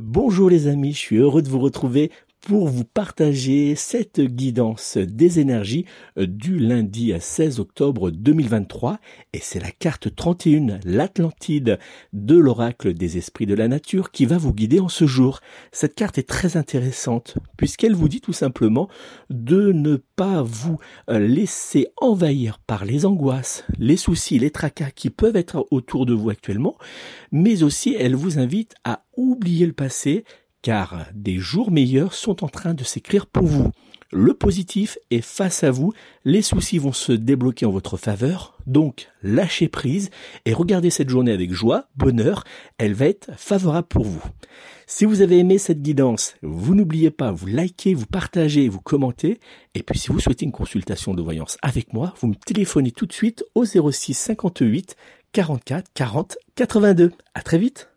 Bonjour les amis, je suis heureux de vous retrouver pour vous partager cette guidance des énergies euh, du lundi à 16 octobre 2023 et c'est la carte 31, l'Atlantide de l'oracle des esprits de la nature qui va vous guider en ce jour. Cette carte est très intéressante puisqu'elle vous dit tout simplement de ne pas vous euh, laisser envahir par les angoisses, les soucis, les tracas qui peuvent être autour de vous actuellement, mais aussi elle vous invite à oublier le passé car des jours meilleurs sont en train de s'écrire pour vous. Le positif est face à vous, les soucis vont se débloquer en votre faveur, donc lâchez prise et regardez cette journée avec joie, bonheur, elle va être favorable pour vous. Si vous avez aimé cette guidance, vous n'oubliez pas, vous likez, vous partagez, vous commentez, et puis si vous souhaitez une consultation de voyance avec moi, vous me téléphonez tout de suite au 06 58 44 40 82. À très vite